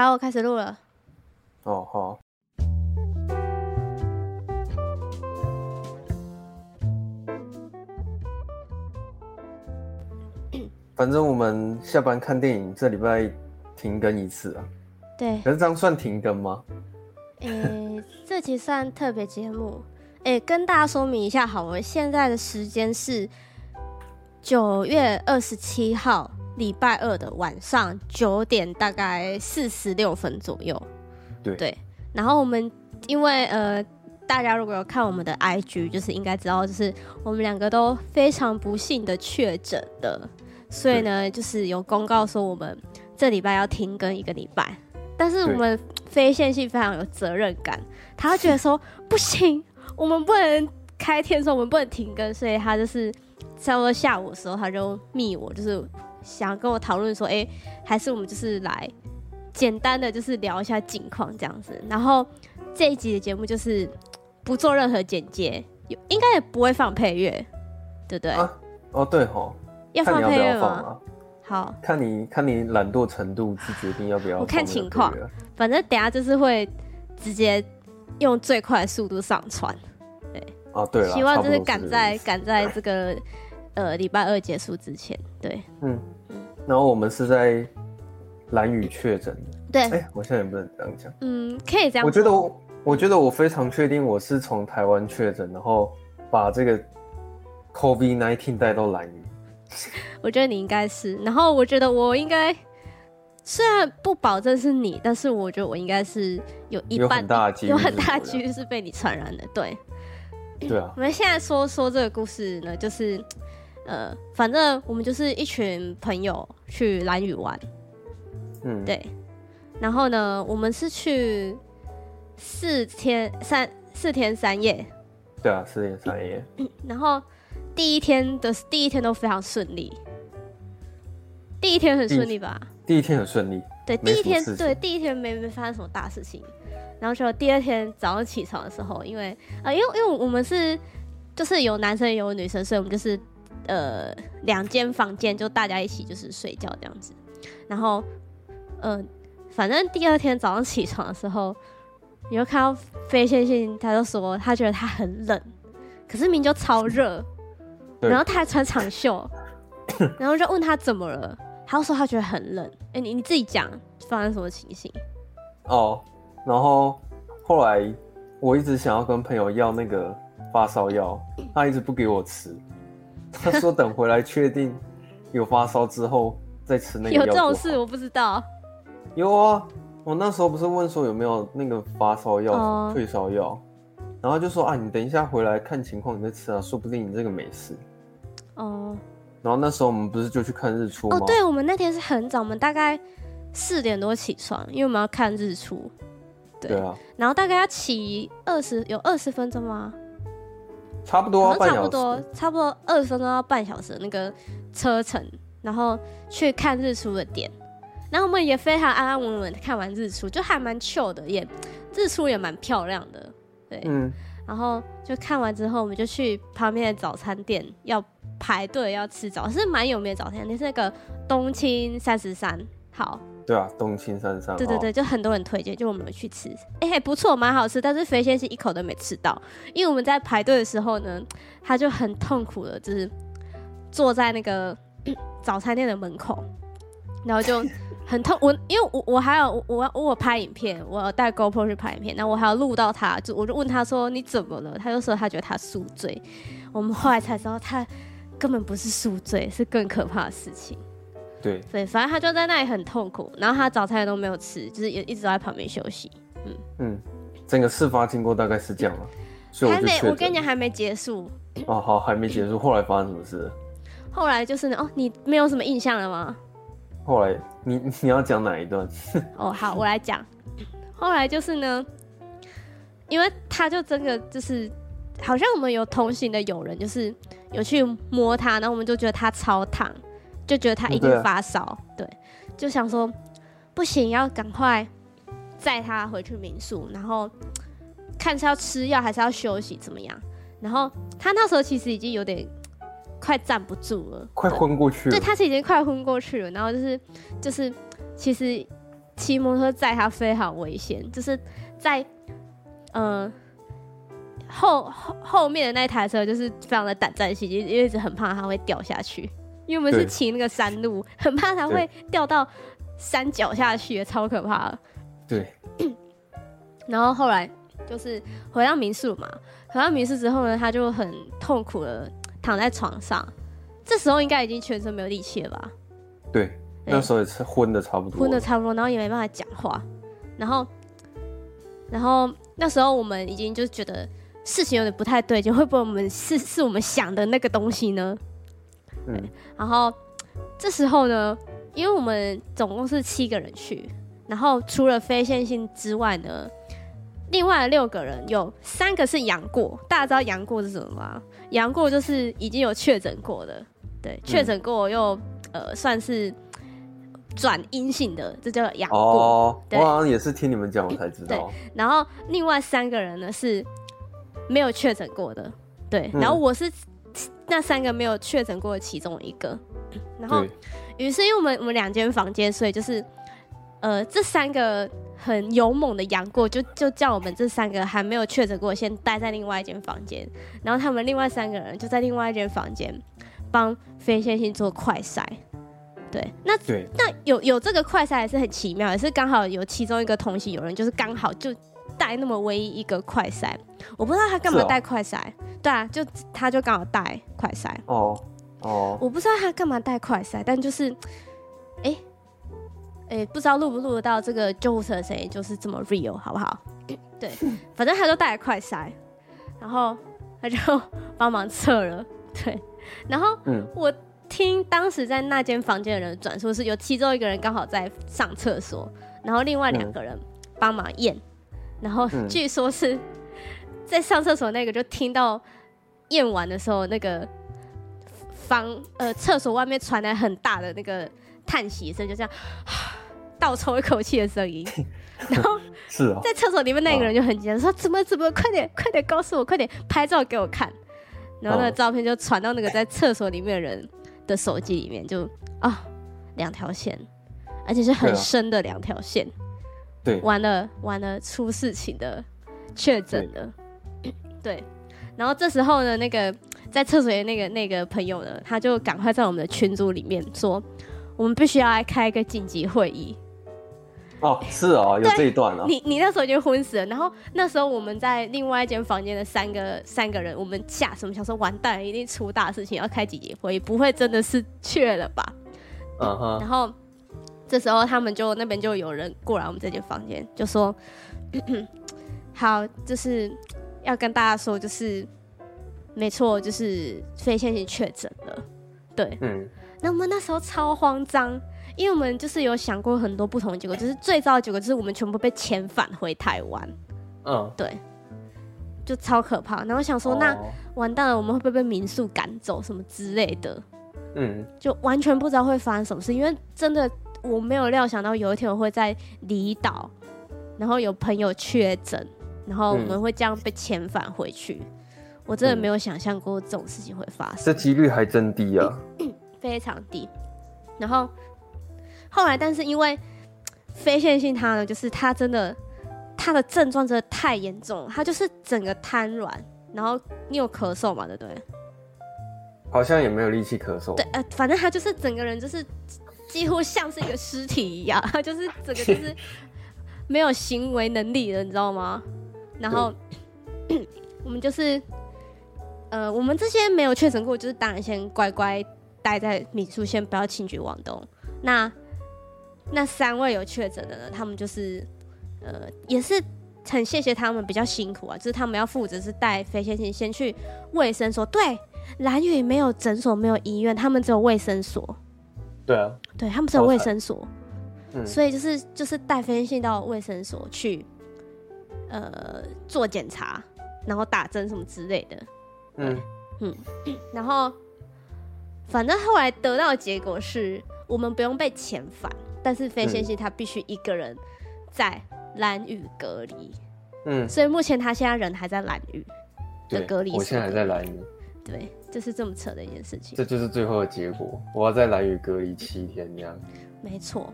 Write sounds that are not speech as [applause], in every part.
好，我开始录了。哦，好。[coughs] 反正我们下班看电影，这礼拜停更一次啊。对。可是这样算停更吗？诶、欸，这期算特别节目。诶、欸，跟大家说明一下，好，我们现在的时间是九月二十七号礼拜二的晚上九点，大概四十六分左右。对。对。然后我们因为呃，大家如果有看我们的 IG，就是应该知道，就是我们两个都非常不幸的确诊了。所以呢，就是有公告说我们这礼拜要停更一个礼拜，但是我们非线性非常有责任感，他觉得说不行，我们不能开天说我们不能停更，所以他就是差不多下午的时候他就密我，就是想跟我讨论说，哎、欸，还是我们就是来简单的就是聊一下近况这样子，然后这一集的节目就是 [tsk] 不做任何剪接，有应该也不会放配乐，对不对？啊、哦，对吼。要放配乐吗？啊、好，看你看你懒惰程度去决定要不要。我看情况，反正等下就是会直接用最快的速度上传。对，哦、啊、对了，希望就是赶在赶在这个呃礼拜二结束之前。对，嗯嗯。然后我们是在蓝屿确诊的。对，哎、欸，我现在也不能这样讲。嗯，可以这样。我觉得我我觉得我非常确定我是从台湾确诊，然后把这个 COVID-19 带到蓝屿。[laughs] 我觉得你应该是，然后我觉得我应该，虽然不保证是你，但是我觉得我应该是有一半有很大几率是被你传染的。对，对啊。我们现在说说这个故事呢，就是呃，反正我们就是一群朋友去蓝屿玩，嗯，对。然后呢，我们是去四天三四天三夜，对啊，四天三夜。[coughs] 然后。第一天的第一天都非常顺利，第一天很顺利吧？第一天很顺利，对，第一天对，第一天没没发生什么大事情，然后就第二天早上起床的时候，因为呃，因为因为我们是就是有男生有女生，所以我们就是呃两间房间就大家一起就是睡觉这样子，然后呃，反正第二天早上起床的时候，你就看到飞线性，他就说他觉得他很冷，可是明明就超热。然后他还穿长袖，[coughs] 然后就问他怎么了，他就说他觉得很冷。哎、欸，你你自己讲发生什么情形？哦，然后后来我一直想要跟朋友要那个发烧药，他一直不给我吃，他说等回来确定有发烧之后再吃那个药。有这种事我不知道。有啊，我那时候不是问说有没有那个发烧药、哦、退烧药。然后就说啊，你等一下回来看情况，你再吃啊，说不定你这个没事。哦。然后那时候我们不是就去看日出吗？哦，对，我们那天是很早，我们大概四点多起床，因为我们要看日出。对，对啊。然后大概要起二十，有二十分钟吗？差不多，差不多，差不多二十分钟到半小时那个车程，然后去看日出的点。然后我们也非常安安稳稳看完日出，就还蛮 chill 的，也日出也蛮漂亮的。对，嗯，然后就看完之后，我们就去旁边的早餐店要排队要吃早，是蛮有名的早餐店，是那个东青三十三号。对啊，东青山上。对对对，就很多人推荐，就我们去吃，哎、不错，蛮好吃。但是肥仙是一口都没吃到，因为我们在排队的时候呢，他就很痛苦的，就是坐在那个 [coughs] 早餐店的门口，然后就。很痛，我因为我我还有我我我拍影片，我要带 GoPro 去拍影片，然后我还要录到他，就我就问他说，你怎么了？他就说他觉得他宿醉。我们后来才知道他根本不是宿醉，是更可怕的事情。对对，反正他就在那里很痛苦，然后他早餐也都没有吃，就是也一直在旁边休息。嗯嗯，整个事发经过大概是这样了，所以我还没，我跟你讲还没结束。哦好，还没结束，[laughs] 后来发生什么事？后来就是哦，你没有什么印象了吗？后来你你要讲哪一段？哦，好，我来讲。后来就是呢，因为他就真的就是，好像我们有同行的友人，就是有去摸他，然后我们就觉得他超烫，就觉得他一定发烧，对，对，就想说不行，要赶快载他回去民宿，然后看是要吃药还是要休息怎么样。然后他那时候其实已经有点。快站不住了，快昏过去了。对，他是已经快昏过去了。然后就是，就是，其实骑摩托车载他非常危险，就是在嗯、呃、后后后面的那台车就是非常的胆战心惊，因为一直很怕他会掉下去，因为我们是骑那个山路，很怕它会掉到山脚下去，超可怕的。对。然后后来就是回到民宿嘛，回到民宿之后呢，他就很痛苦的躺在床上，这时候应该已经全身没有力气了吧？对。那时候也是昏的差不多，昏的差不多，然后也没办法讲话，然后，然后那时候我们已经就是觉得事情有点不太对劲，会不会我们是是我们想的那个东西呢？嗯，然后这时候呢，因为我们总共是七个人去，然后除了非线性之外呢，另外六个人有三个是阳过，大家知道阳过是什么吗？阳过就是已经有确诊过的，对，确诊过又、嗯、呃算是。转阴性的，这叫阳过。哦，我好像也是听你们讲，我才知道。对，然后另外三个人呢是没有确诊过的，对。然后我是那三个没有确诊过的其中一个。然后，于是因为我们我们两间房间，所以就是呃，这三个很勇猛的杨过，就就叫我们这三个还没有确诊过，先待在另外一间房间。然后他们另外三个人就在另外一间房间帮飞线性做快筛。对，那对那有有这个快筛也是很奇妙，也是刚好有其中一个同行有人就是刚好就带那么唯一一个快塞，我不知道他干嘛带快塞，哦，对啊，就他就刚好带快塞。哦哦，我不知道他干嘛带快塞，但就是哎哎，不知道录不录得到这个救护车的声音，就是这么 real 好不好？[laughs] 对，反正他就带了快塞，然后他就帮忙测了，对，然后嗯我。听当时在那间房间的人转述，是有其中一个人刚好在上厕所，然后另外两个人帮忙验，然后据说是在上厕所那个就听到验完的时候，那个房呃厕所外面传来很大的那个叹息声，就这样倒抽一口气的声音，[laughs] 然后 [laughs] 是啊，在厕所里面那个人就很紧张，说怎么怎么快点快点告诉我快点拍照给我看，然后那个照片就传到那个在厕所里面的人的手机里面就啊两条线，而且是很深的两条线，对，完了完了出事情的确诊了，[coughs] 对，然后这时候呢，那个在厕所的那个那个朋友呢，他就赶快在我们的群组里面说，我们必须要来开一个紧急会议。哦，是哦，有这一段了。你你那时候已经昏死了，然后那时候我们在另外一间房间的三个三个人，我们吓什么？想说完蛋了，一定出大事情，要开紧急会议，不会真的是确了吧？嗯哼。然后这时候他们就那边就有人过来我们这间房间，就说咳咳：“ [coughs] 好，就是要跟大家说，就是没错，就是非线性确诊了。”对，嗯。那我们那时候超慌张。因为我们就是有想过很多不同的结果，就是最糟的结果就是我们全部被遣返回台湾。嗯，对，就超可怕。然后想说，那完蛋了，我们会不会被民宿赶走什么之类的？嗯，就完全不知道会发生什么事，因为真的我没有料想到有一天我会在离岛，然后有朋友确诊，然后我们会这样被遣返回去。我真的没有想象过这种事情会发生，这几率还真低啊，[coughs] 非常低。然后。后来，但是因为非线性，他呢，就是他真的，他的症状真的太严重了，他就是整个瘫软，然后你有咳嗽嘛？对不对？好像也没有力气咳嗽。对，呃，反正他就是整个人就是几乎像是一个尸体一样，[laughs] 就是整个就是没有行为能力了，你知道吗？然后 [clears throat] 我们就是，呃，我们这些没有确诊过，就是当然先乖乖待在民宿，先不要轻举妄动。那那三位有确诊的呢？他们就是，呃，也是很谢谢他们比较辛苦啊，就是他们要负责是带非线性先去卫生所。对，蓝屿没有诊所，没有医院，他们只有卫生所。对啊，对他们只有卫生所，嗯，所以就是就是带非线性到卫生所去，呃，做检查，然后打针什么之类的。嗯。嗯，[clears throat] 然后反正后来得到的结果是我们不用被遣返。但是非线性他必须一个人在蓝屿隔离，嗯，所以目前他现在人还在蓝屿的隔离。我现在还在蓝屿，对，就是这么扯的一件事情。这就是最后的结果，我要在蓝雨隔离七天，这样。没错，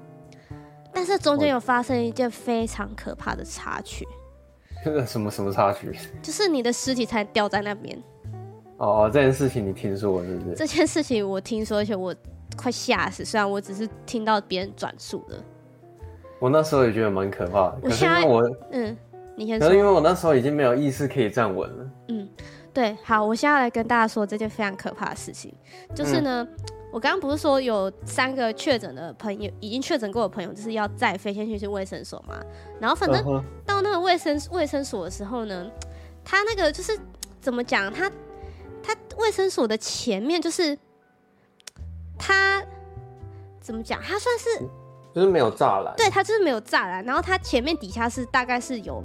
但但是中间有发生一件非常可怕的插曲。[laughs] 什么什么插曲？[laughs] 就是你的尸体才掉在那边。哦，这件事情你听说了是不是？这件事情我听说，而且我快吓死。虽然我只是听到别人转述的。我那时候也觉得蛮可怕的。我现在我嗯，你先说。可是因为我那时候已经没有意识可以站稳了。嗯，对，好，我现在来跟大家说这件非常可怕的事情，就是呢。嗯我刚刚不是说有三个确诊的朋友，已经确诊过的朋友，就是要再飞先去去卫生所嘛。然后反正到那个卫生卫生所的时候呢，他那个就是怎么讲？他他卫生所的前面就是他怎么讲？他算是就是没有栅栏，对，他就是没有栅栏。然后他前面底下是大概是有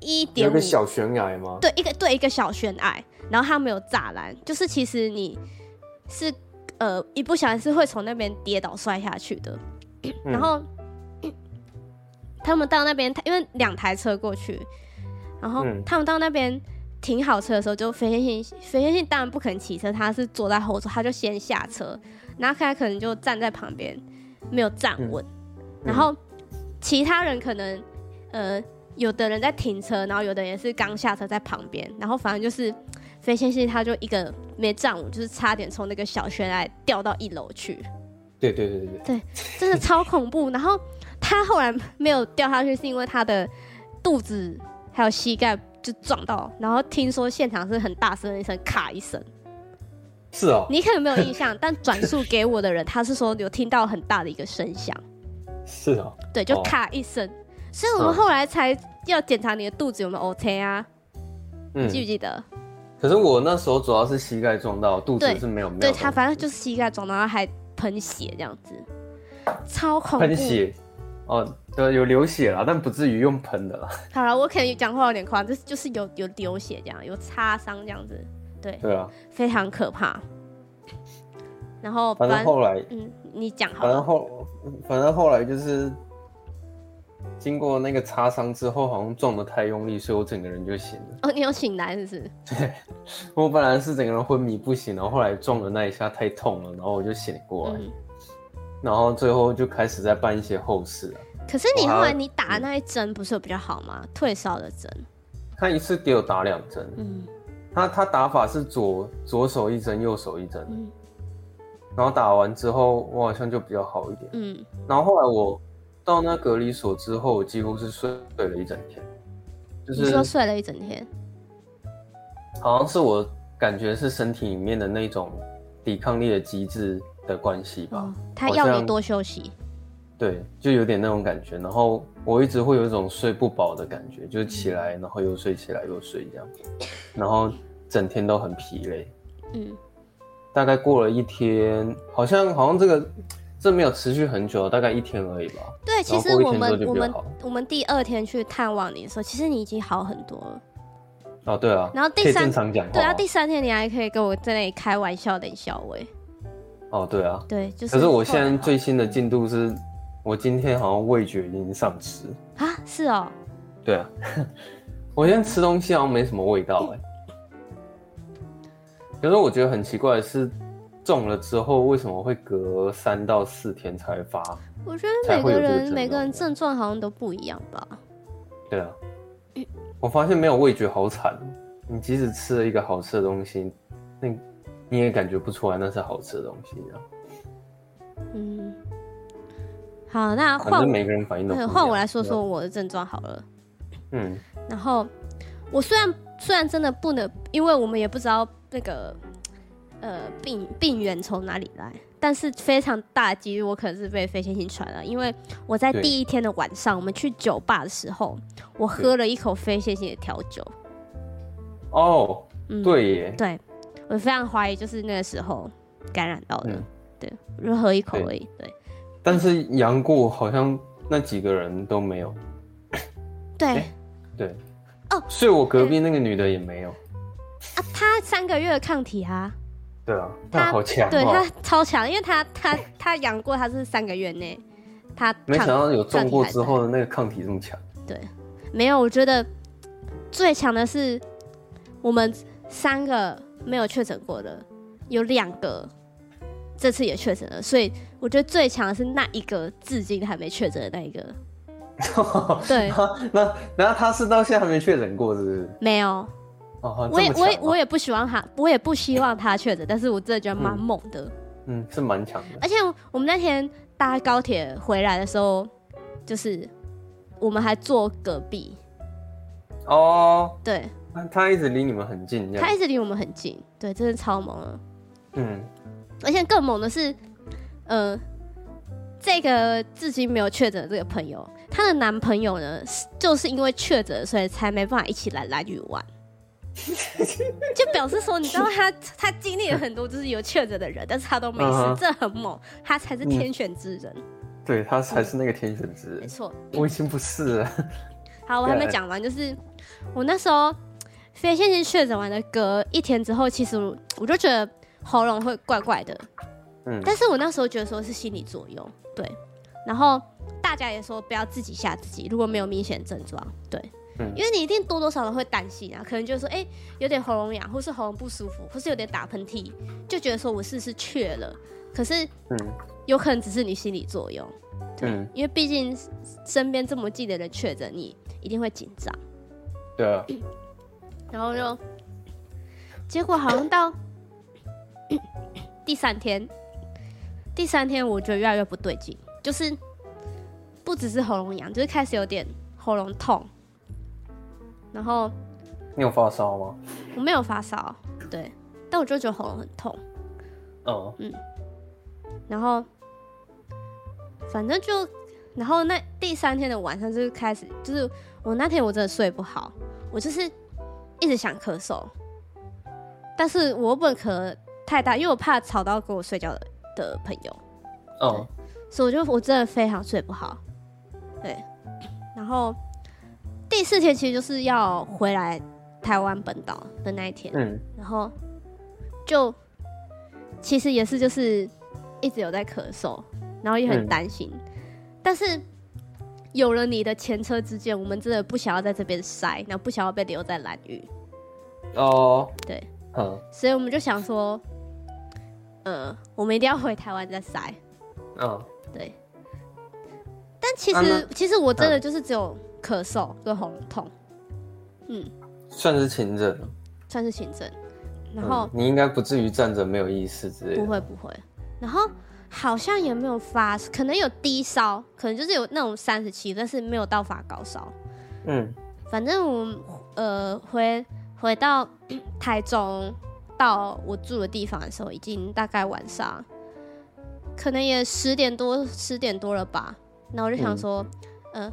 一点五个小悬崖吗？对，一个对一个小悬崖，然后他没有栅栏，就是其实你。是，呃，一不小心是会从那边跌倒摔下去的。嗯、然后他们到那边，因为两台车过去，然后他们到那边停好车的时候，就飞天信，飞天信当然不肯骑车，他是坐在后座，他就先下车，然后他可能就站在旁边没有站稳，嗯、然后其他人可能，呃，有的人在停车，然后有的人也是刚下车在旁边，然后反正就是。飞仙信他就一个没站稳，就是差点从那个小悬崖掉到一楼去。对对对对对，对，真的超恐怖。然后他后来没有掉下去，是因为他的肚子还有膝盖就撞到，然后听说现场是很大声的一声咔一声。是哦，你可能没有印象，但转述给我的人他是说有听到很大的一个声响。是哦，对，就咔一声，哦、所以我们后来才要检查你的肚子有没有 OK 啊？嗯、你记不记得？可是我那时候主要是膝盖撞到，肚子是没有没有。对，他反正就是膝盖撞到，然后还喷血这样子，超恐怖。喷血，哦，对，有流血啦，但不至于用喷的了。[laughs] 好了，我可能讲话有点夸张，就是就是有有流血这样，有擦伤这样子，对。对啊。非常可怕。然后反正后来，嗯，你讲好。反正后，反正后来就是。经过那个擦伤之后，好像撞得太用力，所以我整个人就醒了。哦，你有醒来是不是？对，[laughs] 我本来是整个人昏迷不醒，然后后来撞的那一下太痛了，然后我就醒过来，嗯、然后最后就开始在办一些后事。可是你后来你打那一针不是有比较好吗？嗯、退烧的针。他一次给我打两针。嗯。他他打法是左左手一针，右手一针。嗯。然后打完之后，我好像就比较好一点。嗯。然后后来我。到那隔离所之后，我几乎是睡睡了一整天。就是你说睡了一整天，好像是我感觉是身体里面的那种抵抗力的机制的关系吧。哦，他要你多休息。对，就有点那种感觉。然后我一直会有一种睡不饱的感觉，就是起来然后又睡，起来又睡这样，然后整天都很疲累。嗯，大概过了一天，好像好像这个。这没有持续很久，大概一天而已吧。对，其实我们我们我们第二天去探望你的时候，其实你已经好很多了。哦，对啊。然后第三对啊，第三天你还可以跟我在那里开玩笑的笑喂。哦，对啊。对，就是。可是我现在最新的进度是，我今天好像味觉已经丧失。啊，是哦。对啊，[laughs] 我现在吃东西好像没什么味道哎。可是我觉得很奇怪的是。中了之后为什么会隔三到四天才发？我觉得每个人每个人症状好像都不一样吧。对啊，我发现没有味觉好惨。你即使吃了一个好吃的东西，那你也感觉不出来那是好吃的东西啊。嗯，好，那换每个人反应都换我来说说我的症状好了。嗯，然后我虽然虽然真的不能，因为我们也不知道那个。呃，病病源从哪里来？但是非常大的几率，我可能是被飞仙性传了，因为我在第一天的晚上，我们去酒吧的时候，我喝了一口飞仙性的调酒。哦，对耶，对，我非常怀疑就是那个时候感染到的。对，我就喝一口而已。对，但是杨过好像那几个人都没有。对，对，哦，睡我隔壁那个女的也没有。啊，她三个月的抗体啊。对啊，他好强，对他超强，因为他他他养过，他是三个月内，他没想到有中过之后的那个抗体这么强。对，没有，我觉得最强的是我们三个没有确诊过的，有两个这次也确诊了，所以我觉得最强的是那一个至今还没确诊的那一个。[laughs] 对，那那他是到现在还没确诊过，是不是？没有。哦，我也我也我也不希望他，我也不希望他确诊，但是我真的觉得蛮猛的。嗯，嗯，是蛮强的。而且我们那天搭高铁回来的时候，就是我们还坐隔壁。哦，对。他他一直离你们很近，他一直离我们很近，对，真的超猛的。嗯，而且更猛的是，呃，这个至今没有确诊的这个朋友，她的男朋友呢，就是因为确诊，所以才没办法一起来蓝屿玩。[laughs] 就表示说，你知道他他经历了很多，就是有确诊的人，但是他都没事，嗯、这很猛，他才是天选之人。嗯、对，他才是那个天选之人。没错，我已经不是了。[laughs] 好，我还没讲完，就是我那时候非线性确诊完的隔一天之后，其实我就觉得喉咙会怪怪的。嗯，但是我那时候觉得说是心理作用，对。然后大家也说不要自己吓自己，如果没有明显症状，对。因为你一定多多少少会担心啊，可能就是说，哎、欸，有点喉咙痒，或是喉咙不舒服，或是有点打喷嚏，就觉得说我是不是确了？可是，嗯，有可能只是你心理作用，对，嗯、因为毕竟身边这么近的人确诊，你一定会紧张。对啊。[clears throat] 然后就，结果好像到第三天，第三天我觉得越来越不对劲，就是不只是喉咙痒，就是开始有点喉咙痛。然后，你有发烧吗？我没有发烧，对，但我就觉得喉咙很痛。哦，嗯，然后，反正就，然后那第三天的晚上就开始，就是我那天我真的睡不好，我就是一直想咳嗽，但是我不能咳太大，因为我怕吵到跟我睡觉的的朋友。哦，所以我就我真的非常睡不好，对，然后。第四天其实就是要回来台湾本岛的那一天，嗯，然后就其实也是就是一直有在咳嗽，然后也很担心，嗯、但是有了你的前车之鉴，我们真的不想要在这边塞，然后不想要被留在蓝屿。哦，对，嗯，所以我们就想说，呃，我们一定要回台湾再塞。嗯，对。但其实、啊、其实我真的就是只有。咳嗽跟喉咙痛，嗯，算是轻症，算是轻症。然后、嗯、你应该不至于站着没有意识之类的，不会不会。然后好像也没有发，可能有低烧，可能就是有那种三十七，但是没有到发高烧。嗯，反正我们呃回回到 [clears throat] 台中到我住的地方的时候，已经大概晚上，可能也十点多十点多了吧。然后我就想说，嗯。呃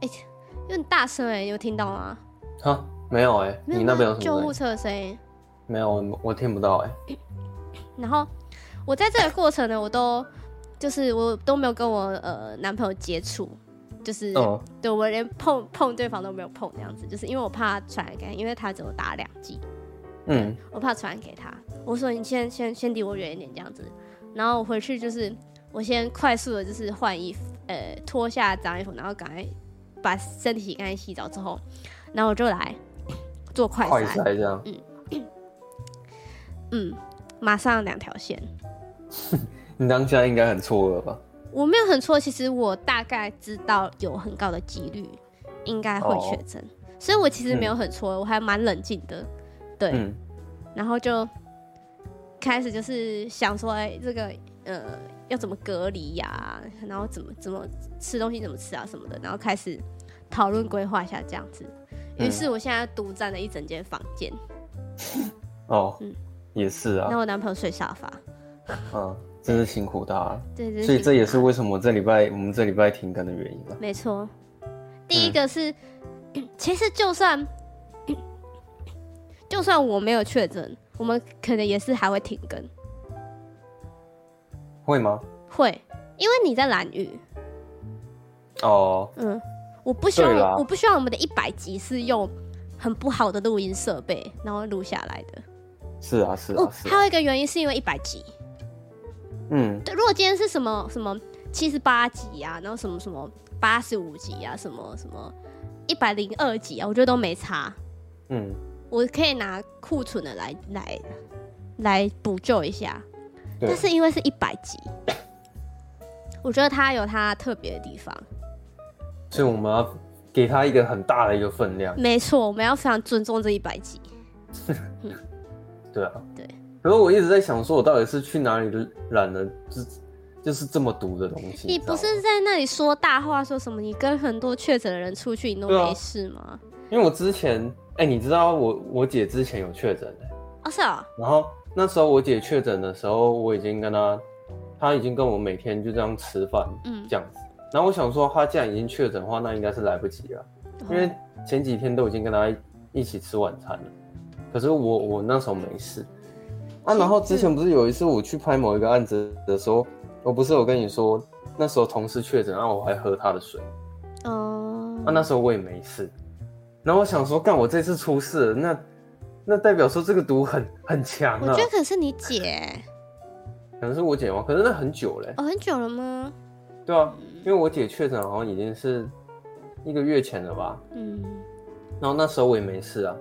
哎、欸，有点大声哎、有听到吗？哈，没有哎、欸，你那边有什么救护车的声音？没有，我我听不到哎、欸。然后我在这个过程呢，我都就是我都没有跟我呃男朋友接触，就是、嗯、对我连碰碰对方都没有碰这样子，就是因为我怕传染给他，因为他只有打两剂，嗯，我怕传染给他。我说你先先先离我远一点这样子，然后我回去就是我先快速的就是换衣服，呃，脱下脏衣服，然后赶快。把身体洗干净，洗澡之后，然后我就来做快筛，快筛这样，嗯嗯，马上两条线。[laughs] 你当下应该很错愕吧？我没有很错，其实我大概知道有很高的几率应该会确诊，哦、所以我其实没有很错，嗯、我还蛮冷静的，对，嗯、然后就开始就是想说，哎，这个呃。要怎么隔离呀、啊？然后怎么怎么吃东西怎么吃啊什么的，然后开始讨论规划一下这样子。于是我现在独占了一整间房间。哦，[laughs] 嗯，也是啊。那我男朋友睡沙发。嗯，真是辛苦他了。[laughs] 对对。所以这也是为什么这礼拜我们这礼拜停更的原因吧。没错。第一个是，嗯、[clears throat] 其实就算 [clears throat] 就算我没有确诊，我们可能也是还会停更。会吗？会，因为你在蓝屿。哦。嗯，我不希望，我不希望我们的一百集是用很不好的录音设备然后录下来的。是啊，是啊，哦啊。还有一个原因是因为一百集。嗯。对，如果今天是什么什么七十八集啊，然后什么什么八十五集啊，什么什么一百零二集啊，我觉得都没差。嗯。我可以拿库存的来来来补救一下。但是因为是一百集，我觉得它有它特别的地方，所以我们要给它一个很大的一个分量。没错，我们要非常尊重这一百集。[laughs] 对啊，对。可是我一直在想，说我到底是去哪里染了，就就是这么毒的东西。你不是在那里说大话，说什么你跟很多确诊的人出去，你都没事吗？啊、因为我之前，哎、欸，你知道我我姐之前有确诊的。哦，是啊。然后那时候我姐确诊的时候，我已经跟她，她已经跟我每天就这样吃饭，嗯，这样子。然后我想说，她既然已经确诊的话，那应该是来不及了，因为前几天都已经跟她一起吃晚餐了。可是我我那时候没事啊。然后之前不是有一次我去拍某一个案子的时候，我不是有跟你说，那时候同事确诊，然后我还喝他的水。哦。啊，那时候我也没事。然后我想说，干我这次出事了，那。那代表说这个毒很很强啊！我觉得可能是你姐，可能是我姐吗？可是那很久嘞。哦，很久了吗？对啊，因为我姐确诊好像已经是一个月前了吧。嗯。然后那时候我也没事啊，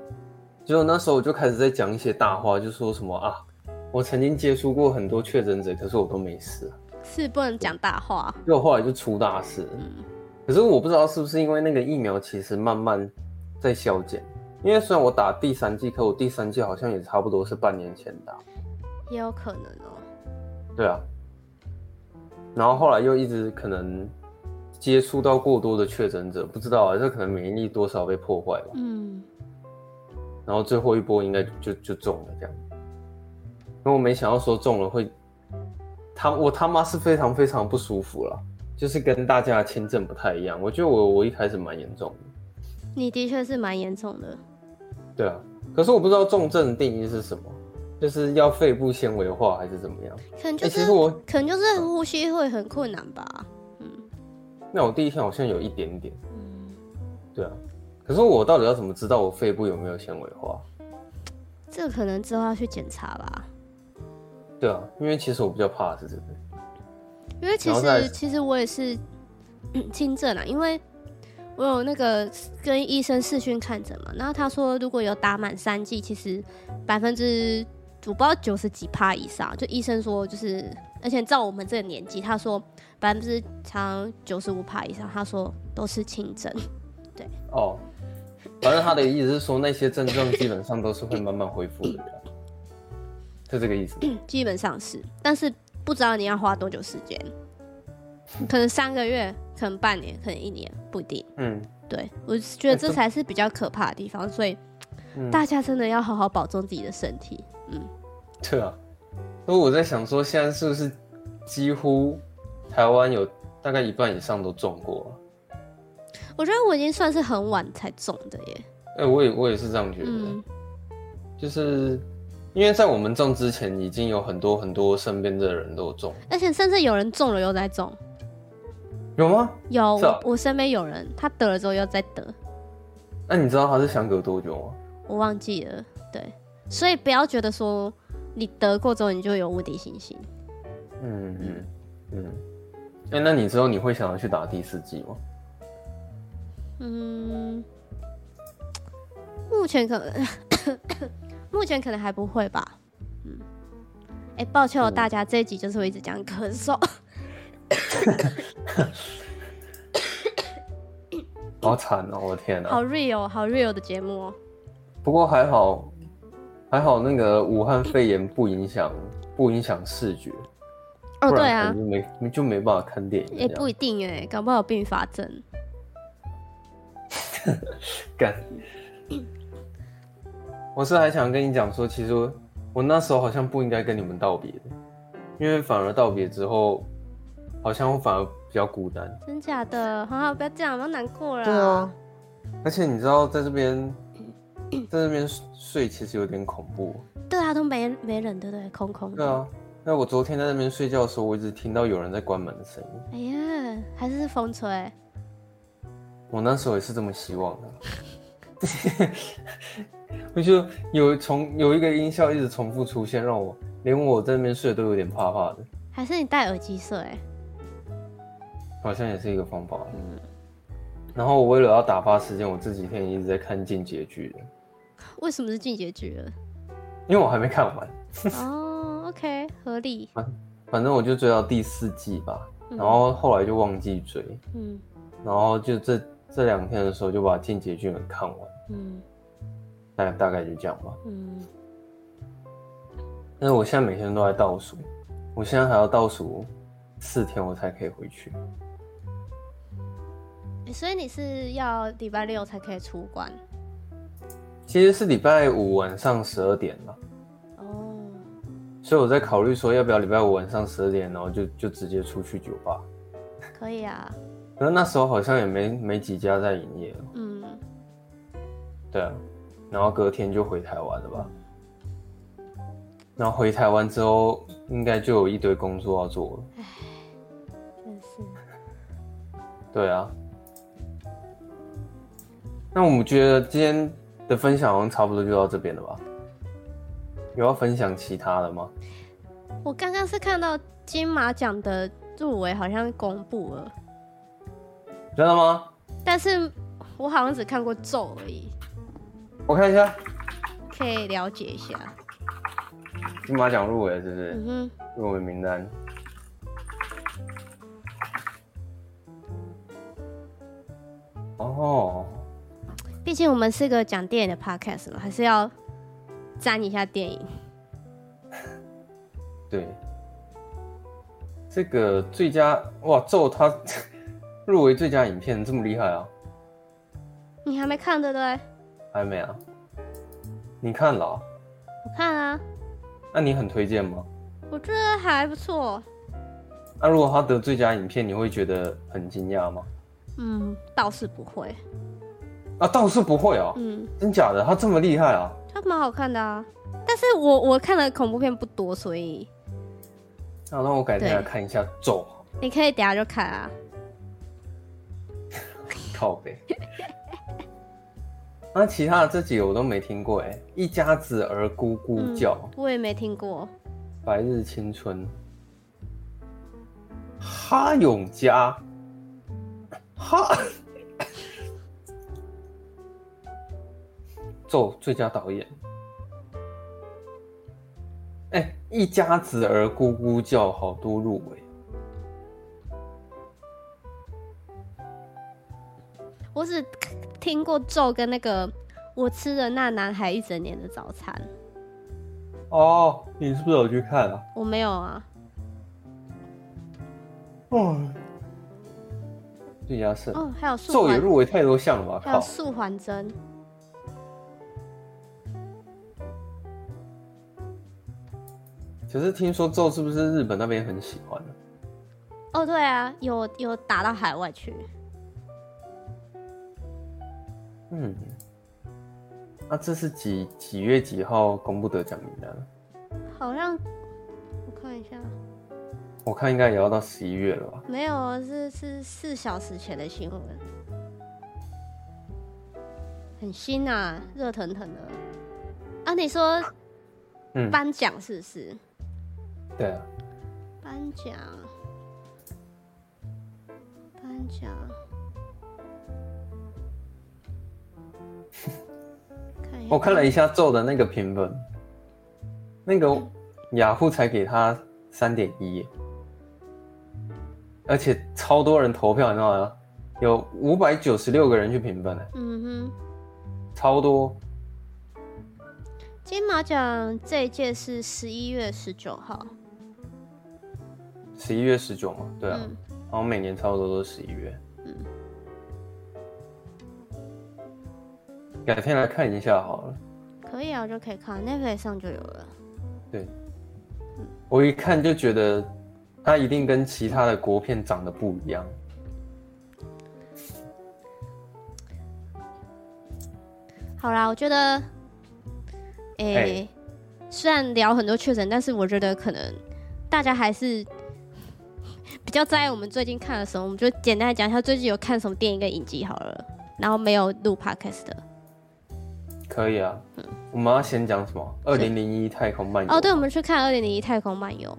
结果那时候我就开始在讲一些大话，就说什么啊，我曾经接触过很多确诊者，可是我都没事啊。是不能讲大话。结果后来就出大事。嗯。可是我不知道是不是因为那个疫苗其实慢慢在消减。因为虽然我打第三季，可我第三季好像也差不多是半年前打，也有可能哦。对啊，然后后来又一直可能接触到过多的确诊者，不知道啊，这可能免疫力多少被破坏吧。嗯。然后最后一波应该就就中了这样，因为我没想到说中了会，他我他妈是非常非常不舒服了，就是跟大家的轻症不太一样。我觉得我我一开始蛮严重的。你的确是蛮严重的。对啊，可是我不知道重症的定义是什么，就是要肺部纤维化还是怎么样？可能就是、欸、其实我可能就是呼吸会很困难吧。嗯，那我第一天好像有一点点。嗯，对啊，可是我到底要怎么知道我肺部有没有纤维化？这可能之后要去检查吧。对啊，因为其实我比较怕的是这个。因为其实其实我也是 [clears throat] 轻症啊，因为。我有那个跟医生视讯看诊嘛，然后他说如果有打满三剂，其实百分之我不知道九十几趴以上，就医生说就是，而且照我们这个年纪，他说百分之长九十五趴以上，他说都是轻症。对，哦，反正他的意思是说那些症状基本上都是会慢慢恢复的，是这个意思。基本上是，但是不知道你要花多久时间。可能三个月，可能半年，可能一年，不一定。嗯，对，我觉得这才是比较可怕的地方，所以大家真的要好好保重自己的身体。嗯，对啊。所以我在想说，现在是不是几乎台湾有大概一半以上都中过？我觉得我已经算是很晚才中的耶。哎、欸，我也我也是这样觉得，嗯、就是因为在我们中之前，已经有很多很多身边的人都中，而且甚至有人中了又在中。有吗？有，我我身边有人，他得了之后又再得。那你知道他是相隔多久吗？我忘记了。对，所以不要觉得说你得过之后你就有无敌信心。嗯嗯嗯。哎、欸，那你之后你会想要去打第四季吗？嗯，目前可能，[coughs] 目前可能还不会吧。嗯。哎、欸，抱歉哦，大家，这一集就是我一直讲咳嗽。[laughs] 好惨哦！我的天哪，好 real，好 real 的节目哦。不过还好，还好那个武汉肺炎不影响，不影响视觉。哦，对啊，就没就没办法看电影。也不一定哎，搞不好有并发症。[laughs] 干！我是还想跟你讲说，其实我，我那时候好像不应该跟你们道别的，因为反而道别之后。好像我反而比较孤单，真假的？好好，不要这样，我要难过了。对啊，而且你知道，在这边，[clears throat] 在这边睡其实有点恐怖。对啊，都没没人，对不对？空空的。对啊，那我昨天在那边睡觉的时候，我一直听到有人在关门的声音。哎呀，还是风吹。我那时候也是这么希望的。[laughs] 我就有重有一个音效一直重复出现，让我连我在那边睡都有点怕怕的。还是你戴耳机睡？好像也是一个方法。嗯，然后我为了要打发时间，我这几天一直在看进击的巨人。为什么是进击的巨人？因为我还没看完。哦，OK，合合理。反反正我就追到第四季吧，嗯、然后后来就忘记追。嗯，然后就这这两天的时候就把《进击巨人》看完。嗯，大大概就这样吧。嗯。但是我现在每天都在倒数，我现在还要倒数四天，我才可以回去。所以你是要礼拜六才可以出关？其实是礼拜五晚上十二点了。哦。所以我在考虑说，要不要礼拜五晚上十二点，然后就就直接出去酒吧。可以啊。可是那时候好像也没没几家在营业。嗯。对啊，然后隔天就回台湾了吧。然后回台湾之后，应该就有一堆工作要做了。唉，真是。对啊。那我们觉得今天的分享好像差不多就到这边了吧？有要分享其他的吗？我刚刚是看到金马奖的入围好像公布了。真的吗？但是我好像只看过咒而已。我看一下。可以了解一下。金马奖入围是不是？嗯哼。入围名单。哦。毕竟我们是个讲电影的 podcast 嘛，还是要沾一下电影。[laughs] 对。这个最佳哇，咒他 [laughs] 入围最佳影片这么厉害啊！你还没看对不对？还没啊。你看了？我看啊。那你很推荐吗？我觉得还不错。那如果他得最佳影片，你会觉得很惊讶吗？嗯，倒是不会。啊，倒是不会哦。嗯，真假的？他这么厉害啊？他蛮好看的啊。但是我我看的恐怖片不多，所以。那那我改天来看一下咒。你可以等下就看啊。[laughs] 靠北。那其他的这几个我都没听过哎，一家子儿咕咕叫，嗯，我也没听过。白日青春，哈永家，哈，咒最佳导演，哎，一家子儿咕咕叫，好多入围。我只听过咒跟那个我吃了那男孩一整年的早餐。哦，你是不是有去看啊？我没有啊。哦，最佳是哦，还有咒也入围太多项了吧？还有素还真。可是听说咒是不是日本那边很喜欢？哦，对啊，有有打到海外去。嗯，那、啊、这是几几月几号公布得奖名单？好像我看一下，我看应该也要到十一月了吧？没有，是是四小时前的新闻，很新啊，热腾腾的。啊，你说，嗯，颁奖是不是？对啊，颁奖，颁奖。[laughs] 我看了一下做的那个评分，那个雅虎才给他三点一，而且超多人投票，你知道吗？有五百九十六个人去评分呢。嗯哼，超多。金马奖这一届是十一月十九号。十一月十九嘛，对啊，然后每年差不多都是十一月。嗯。改天来看一下好了。可以啊，我就可以看，Netflix 上就有了。对，我一看就觉得它一定跟其他的国片长得不一样。好啦，我觉得，诶、欸，欸、虽然聊很多确诊，但是我觉得可能大家还是比较在意我们最近看了什么，我们就简单讲一下最近有看什么电影跟影集好了，然后没有录 Podcast 的。可以啊，嗯，我们要先讲什么？二零零一太空漫游。哦，对，我们去看二零零一太空漫游。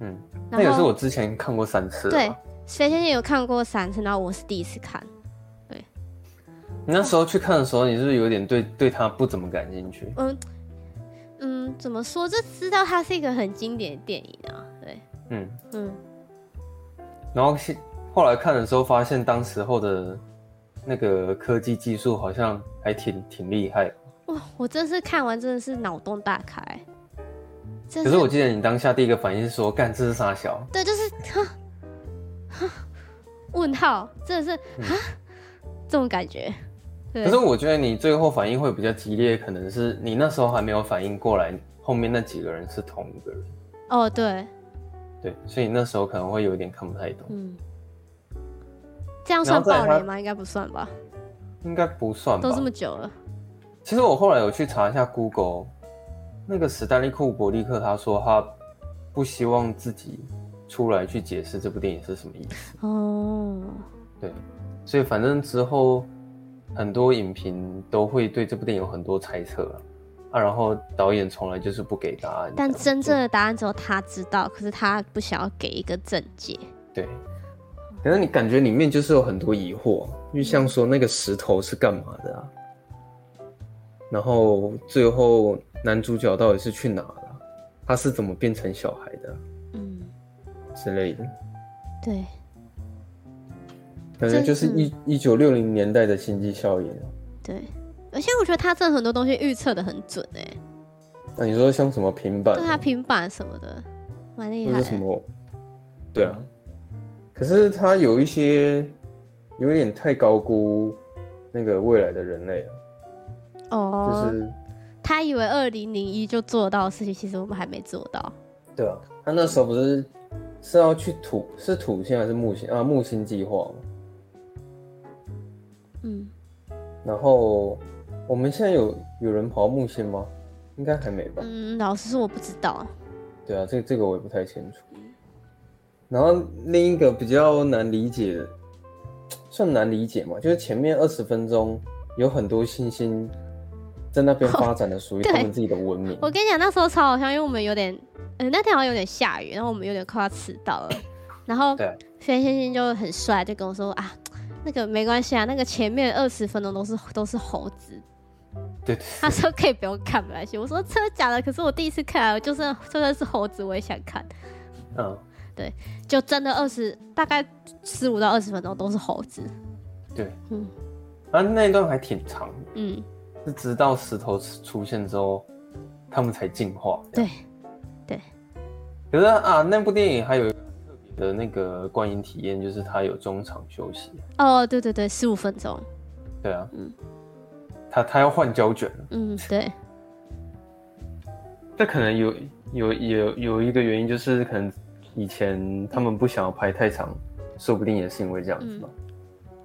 嗯，那也是我之前看过三次。对，谁先生有看过三次，然后我是第一次看。对，你那时候去看的时候，你是不是有点对对他不怎么感兴趣？嗯嗯，怎么说？就知道它是一个很经典的电影啊。对，嗯嗯。然后后来看的时候，发现当时候的那个科技技术好像还挺挺厉害。哇！我真是看完真的是脑洞大开。可是我记得你当下第一个反应是说：“干，这是啥小？”对，就是哈问号，真的是啊，这种感觉。可是我觉得你最后反应会比较激烈，可能是你那时候还没有反应过来，后面那几个人是同一个人。哦，对，对，所以那时候可能会有点看不太懂。嗯，这样算暴雷吗？应该不算吧？应该不算吧，都这么久了。其实我后来有去查一下 Google，那个史丹利库伯利克他说他不希望自己出来去解释这部电影是什么意思。哦，对，所以反正之后。很多影评都会对这部电影有很多猜测啊，然后导演从来就是不给答案，但真正的答案只有他知道，可是他不想要给一个正解。对，可是你感觉里面就是有很多疑惑，就像说那个石头是干嘛的啊？然后最后男主角到底是去哪了？他是怎么变成小孩的？嗯，之类的。对。感觉就是一一九六零年代的星际效应。对，而且我觉得他真的很多东西预测的很准哎。那你说像什么平板？对啊，平板什么的，蛮厉害。什么？对啊。可是他有一些有点太高估那个未来的人类了。哦。就是他以为二零零一就做到的事情，其实我们还没做到。对啊，他那时候不是是要去土是土星还是木星啊？木星计划。嗯，然后我们现在有有人跑到木星吗？应该还没吧。嗯，老实说我不知道。对啊，这这个我也不太清楚。然后另一个比较难理解，算难理解嘛，就是前面二十分钟有很多星星在那边发展的属于他们自己的文明。我跟你讲，那时候超好笑，因为我们有点，嗯，那天好像有点下雨，然后我们有点快要迟到了，然后飞星星就很帅，就跟我说啊。那个没关系啊，那个前面二十分钟都是都是猴子。对，对，他说可以不用看没关系。我说真的假的？可是我第一次看啊，就算就算是猴子我也想看。嗯，对，就真的二十大概十五到二十分钟都是猴子。对，嗯，啊，那一段还挺长。嗯，是直到石头出现之后，他们才进化。对，对。可是啊，那部电影还有。的那个观影体验就是他有中场休息哦，对对对，十五分钟。对啊，嗯，他他要换胶卷了。嗯，对。这可能有有有有一个原因，就是可能以前他们不想要拍太长，说不定也是因为这样子吧。嗯、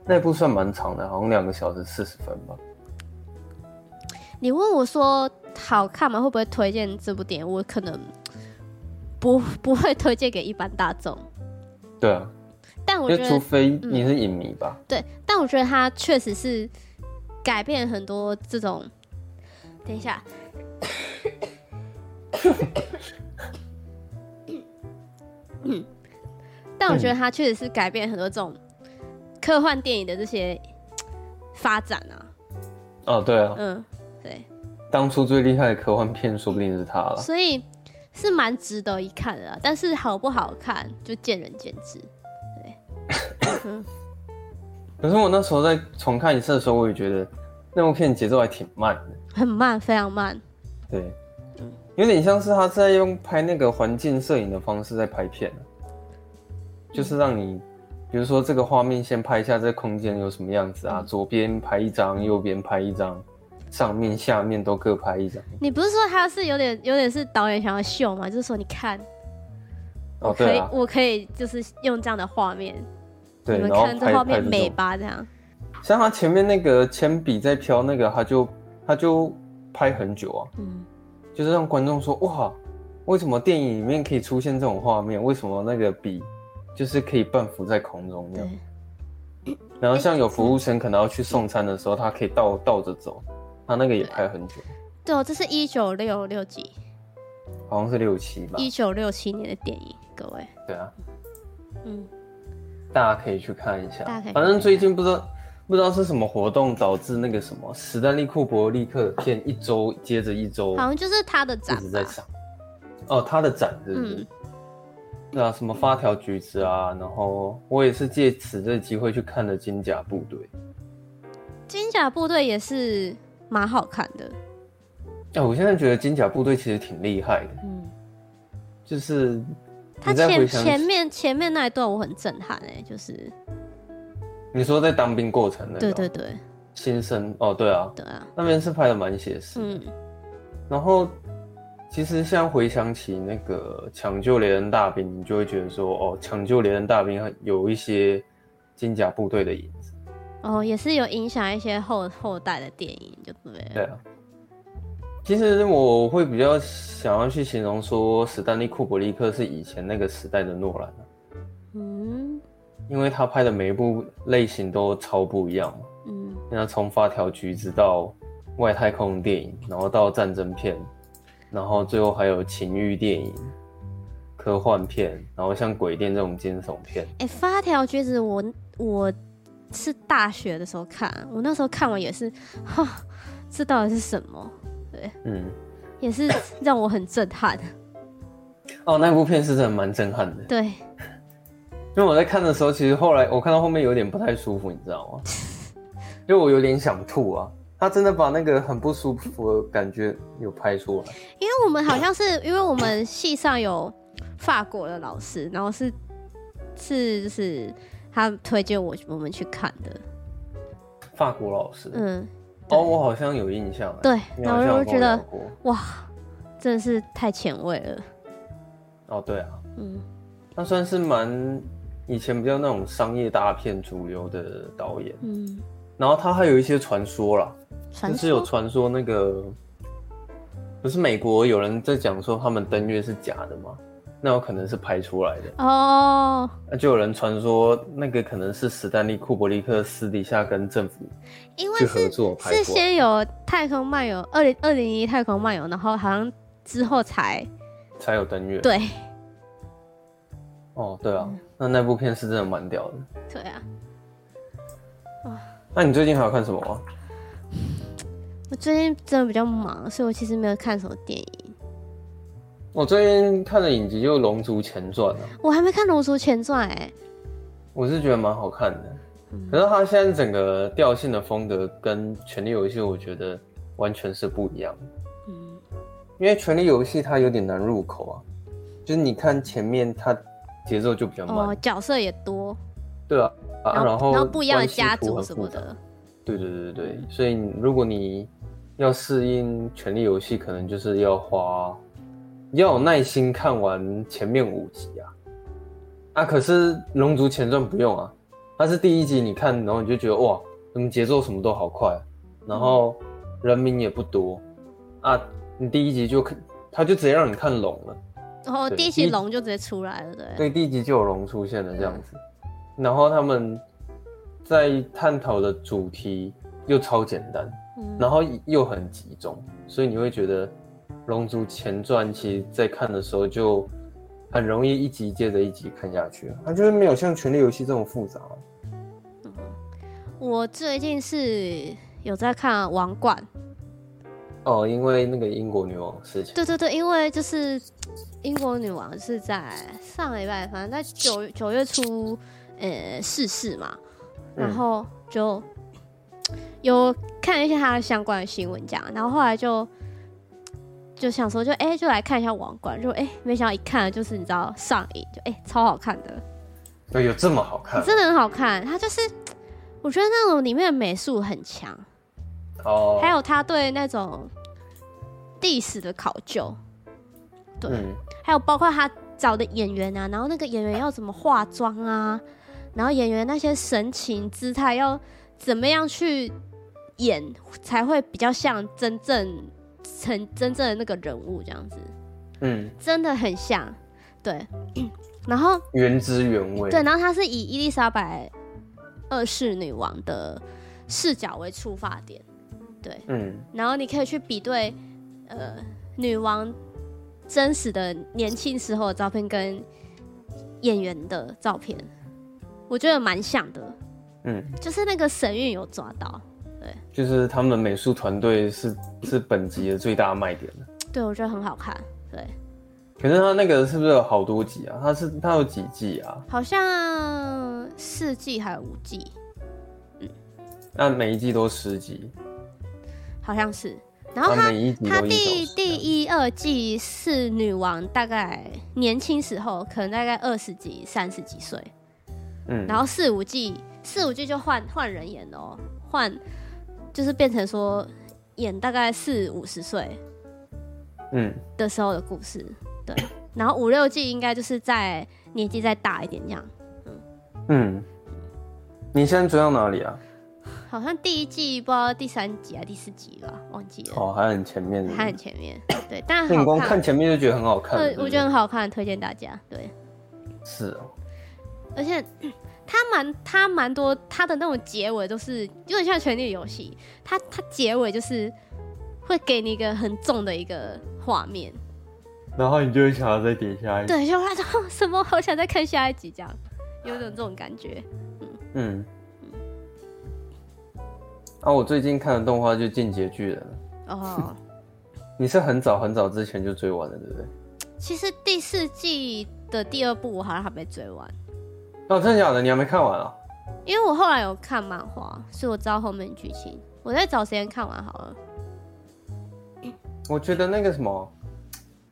那部算蛮长的，好像两个小时四十分吧。你问我说好看吗？会不会推荐这部电影？我可能不不会推荐给一般大众。对啊，但我觉得，除非你是影迷吧。嗯、对，但我觉得他确实是改变很多这种。等一下，嗯，[coughs] 但我觉得他确实是改变很多这种科幻电影的这些发展啊。哦，对啊，嗯，对，当初最厉害的科幻片，说不定是他了。所以。是蛮值得一看的，但是好不好看就见仁见智。对，[laughs] 可是我那时候在重看一次的时候，我也觉得那部片节奏还挺慢的，很慢，非常慢。对，有点像是他在用拍那个环境摄影的方式在拍片，就是让你，比如说这个画面先拍一下这空间有什么样子啊，左边拍一张，右边拍一张。上面下面都各拍一张。你不是说他是有点有点是导演想要秀吗？就是说你看，哦，可以，对啊，我可以就是用这样的画面，对，你们看这画面美吧？这样。像他前面那个铅笔在飘，那个他就他就拍很久啊，嗯，就是让观众说哇，为什么电影里面可以出现这种画面？为什么那个笔就是可以半浮在空中这样？对然后像有服务生可能要去送餐的时候，他可以倒倒着走。他那个也拍很久，对哦，这是一九六六几，好像是六七吧，一九六七年的电影，各位，对啊，嗯，大家可以去看一下，大家可以，反正最近不知道不不知道是什么活动导致那个什么史丹利库伯利克片一周接着一周，好像就是他的展一直在上。哦，他的展是不是？嗯。那什么发条橘子啊，然后我也是借此这个机会去看了《金甲部队》。金甲部队也是蛮好看的。哎、啊，我现在觉得金甲部队其实挺厉害的。嗯。就是他前前面前面那一段我很震撼哎、欸，就是。你说在当兵过程的，对对对，新生哦，对啊，对啊，那边是拍的蛮写实，嗯，然后其实像回想起那个抢救雷恩大兵，你就会觉得说，哦，抢救雷恩大兵有一些金甲部队的影子，哦，也是有影响一些后后代的电影，就对，对啊，其实我会比较想要去形容说，史丹利库伯利克是以前那个时代的诺兰，嗯。因为他拍的每一部类型都超不一样，嗯，那从发条橘子到外太空电影，然后到战争片，然后最后还有情欲电影、科幻片，然后像鬼店这种惊悚片。哎、欸，发条橘子我我是大学的时候看，我那时候看完也是，哈，这到底是什么？对，嗯，也是让我很震撼。[coughs] 哦，那部片是真的蛮震撼的。对。因为我在看的时候，其实后来我看到后面有点不太舒服，你知道吗？[laughs] 因为我有点想吐啊。他真的把那个很不舒服的感觉有拍出来。因为我们好像是因为我们系上有法国的老师，然后是是就是他推荐我我们去看的。法国老师，嗯，哦，我好像有印象。对，然后我就觉得哇，真的是太前卫了。哦，对啊，嗯，他算是蛮。以前比较那种商业大片主流的导演，嗯，然后他还有一些传说啦，就是有传说那个，不是美国有人在讲说他们登月是假的吗？那有可能是拍出来的哦。那就有人传说那个可能是史丹利库伯利克私底下跟政府去合作拍，是先有太空漫游二零二零一太空漫游，然后好像之后才才有登月，对。哦，对啊。嗯那那部片是真的蛮屌的。对啊。那你最近还有看什么吗？我最近真的比较忙，所以我其实没有看什么电影。我最近看的影集就《龙族前传》啊。我还没看《龙族前传》哎。我是觉得蛮好看的，嗯、可是它现在整个调性的风格跟《权力游戏》我觉得完全是不一样。嗯。因为《权力游戏》它有点难入口啊，就是你看前面它。节奏就比较慢，哦，角色也多，对啊，啊，然后然后不一样的家族什么的，对对对对，所以如果你要适应《权力游戏》，可能就是要花要有耐心看完前面五集啊，啊，可是《龙族前传》不用啊，它是第一集你看，然后你就觉得哇，怎么节奏什么都好快，然后人名也不多。啊，你第一集就看，他就直接让你看龙了。然后第一集龙就直接出来了，对。对，第一集就有龙出现了这样子，然后他们在探讨的主题又超简单，嗯，然后又很集中，所以你会觉得《龙族前传》其实在看的时候就很容易一集接着一集看下去，它就是没有像《权力游戏》这么复杂。嗯，我最近是有在看《王冠》。哦，因为那个英国女王事情。对对对，因为就是英国女王是在上个礼拜，反正在九九月初，呃，逝世嘛，然后就有看一些她的相关的新闻，这样，然后后来就就想说就，哎，就来看一下《王冠》，就哎、欸，没想到一看就是你知道上瘾，就哎、欸，超好看的。对，有这么好看？真的很好看，它就是我觉得那种里面的美术很强。哦，还有他对那种历史的考究，对，嗯、还有包括他找的演员啊，然后那个演员要怎么化妆啊，然后演员那些神情姿态要怎么样去演才会比较像真正成真正的那个人物这样子，嗯，真的很像，对，[clears throat] 然后原汁原味，对，然后他是以伊丽莎白二世女王的视角为出发点。对，嗯，然后你可以去比对，呃，女王真实的年轻时候的照片跟演员的照片，我觉得蛮像的。嗯，就是那个神韵有抓到，对，就是他们美术团队是是本集的最大卖点的。对，我觉得很好看，对。可是他那个是不是有好多集啊？他是他有几季啊？好像四季还有五季，嗯，那每一季都十集，好像是。然后他他第第一二季是女王，大概年轻时候可能大概二十几、三十几岁，嗯，然后四五季四五季就换换人演哦，换就是变成说演大概四五十岁，嗯的时候的故事。对，[coughs] 然后五六季应该就是在年纪再大一点这样，嗯嗯，你现在追到哪里啊？好像第一季不知道第三集还是第四集吧，忘记了。哦，还很前面，还很前面。对，但你光看前面就觉得很好看。对，我觉得很好看，推荐大家。对，是哦。而且他蛮他蛮多他的那种结尾都是有点像《权力游戏》，他他结尾就是会给你一个很重的一个画面。然后你就会想要再点下一集，对，就那种什么，好想再看下一集，这样，有种这种感觉，嗯嗯嗯。啊，我最近看的动画就《进阶巨人》哦。[laughs] 你是很早很早之前就追完了，对不对？其实第四季的第二部我好像还没追完。哦，真的假的？你还没看完啊？因为我后来有看漫画，所以我知道后面剧情。我再找时间看完好了。我觉得那个什么。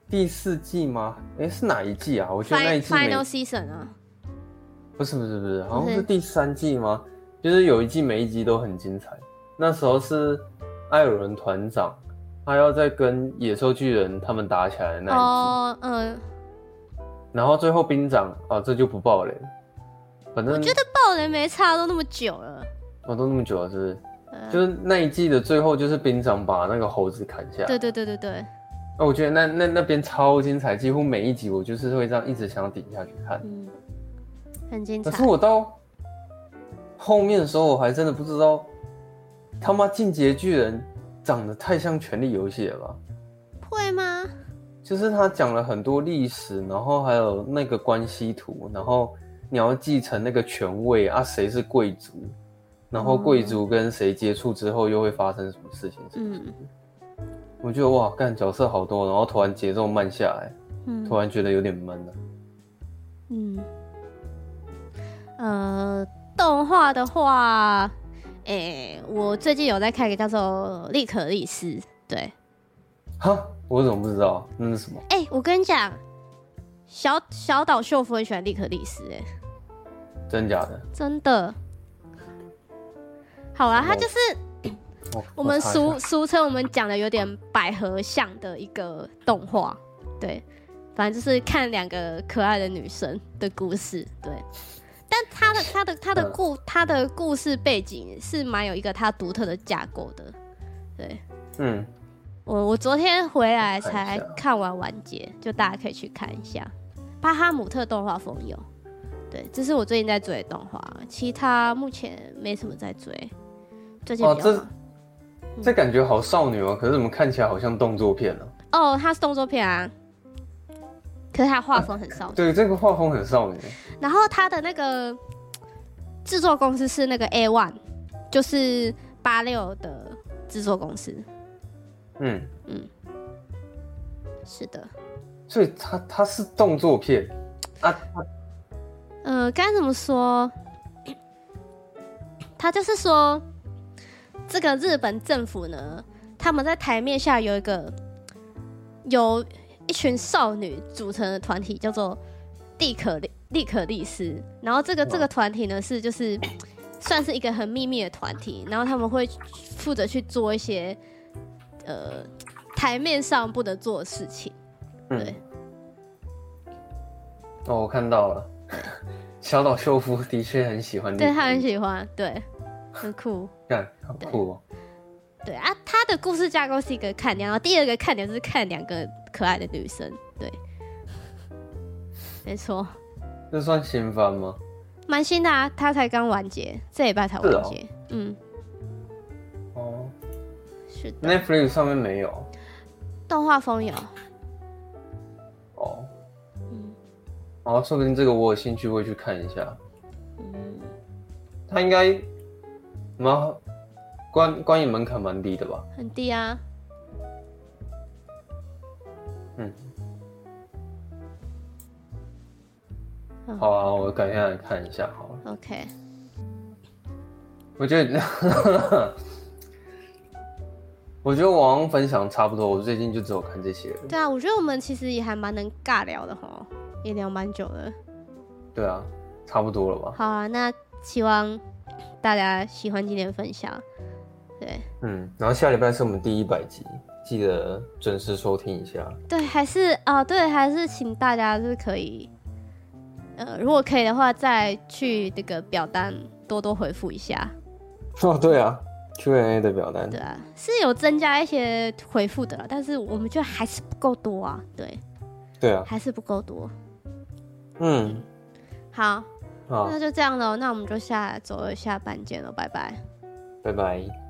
第四季吗？哎、欸，是哪一季啊？我觉得那一季 Final Season 啊，不是不是不是，好像是第三季吗？就是有一季每一集都很精彩。那时候是艾尔文团长，他要在跟野兽巨人他们打起来的那一集。哦，嗯。然后最后兵长啊，这就不爆雷了。反正我觉得爆雷没差，都那么久了。哦，都那么久了，是不是？嗯、就是那一季的最后，就是兵长把那个猴子砍下来。对对对对对。哦，我觉得那那那边超精彩，几乎每一集我就是会这样一直想顶下去看，嗯，很精彩。可是我到后面的时候，我还真的不知道，他妈进阶巨人长得太像《权力游戏》了吧？会吗？就是他讲了很多历史，然后还有那个关系图，然后你要继承那个权位啊，谁是贵族，然后贵族跟谁接触之后又会发生什么事情？嗯。我觉得哇，干角色好多，然后突然节奏慢下来，嗯，突然觉得有点闷了。嗯，呃，动画的话，哎、欸，我最近有在看一个叫做《利可利斯》，对。哈，我怎么不知道？那是什么？哎、欸，我跟你讲，小小岛秀夫很喜欢利可利斯，哎，真假的？真的。好啊，他就是。[coughs] 我们俗俗称我们讲的有点百合像的一个动画，对，反正就是看两个可爱的女生的故事，对。但他的他的他的故他的故事背景是蛮有一个他独特的架构的，对。嗯，我我昨天回来才看完完结，就大家可以去看一下。巴哈姆特动画疯游，对，这是我最近在追的动画，其他目前没什么在追。最近比较。这感觉好少女哦，可是怎么看起来好像动作片呢？哦，它是动作片啊，可是它画风很少女。对，这个画风很少女。然后它的那个制作公司是那个 A One，就是八六的制作公司。嗯嗯，是的。所以它它是动作片啊？呃，该怎么说？[coughs] 他就是说。这个日本政府呢，他们在台面下有一个有一群少女组成的团体，叫做利可利利可利斯。然后这个这个团体呢，是就是 [coughs] 算是一个很秘密的团体，然后他们会负责去做一些呃台面上不能做的事情。对。嗯、哦，我看到了，[laughs] 小岛秀夫的确很喜欢，对他很喜欢，对。很酷，[laughs] 干，好酷哦！对啊，他的故事架构是一个看点，然后第二个看点就是看两个可爱的女生，对，没错。这算新番吗？蛮新的啊，他才刚完结，这礼拜才完结。哦、嗯。哦。是的。Netflix 上面没有。动画风有。嗯。好，说不定这个我有兴趣会去看一下。嗯他应该什么观观影门槛蛮低的吧？很低啊。嗯。好啊，我改天来看一下好了。OK。我觉得，我觉得网上分享差不多。我最近就只有看这些。对啊，我觉得我们其实也还蛮能尬聊的齁，也聊蛮久了。对啊，差不多了吧？好啊，那希望大家喜欢今天的分享。对，嗯，然后下礼拜是我们第一百集，记得准时收听一下。对，还是啊，对，还是请大家是可以。呃，如果可以的话，再去那个表单多多回复一下。哦，对啊，Q&A 的表单。对啊，是有增加一些回复的，但是我们觉得还是不够多啊。对。对啊。还是不够多。嗯。好。好。那就这样喽，那我们就下周二下班见了，拜拜。拜拜。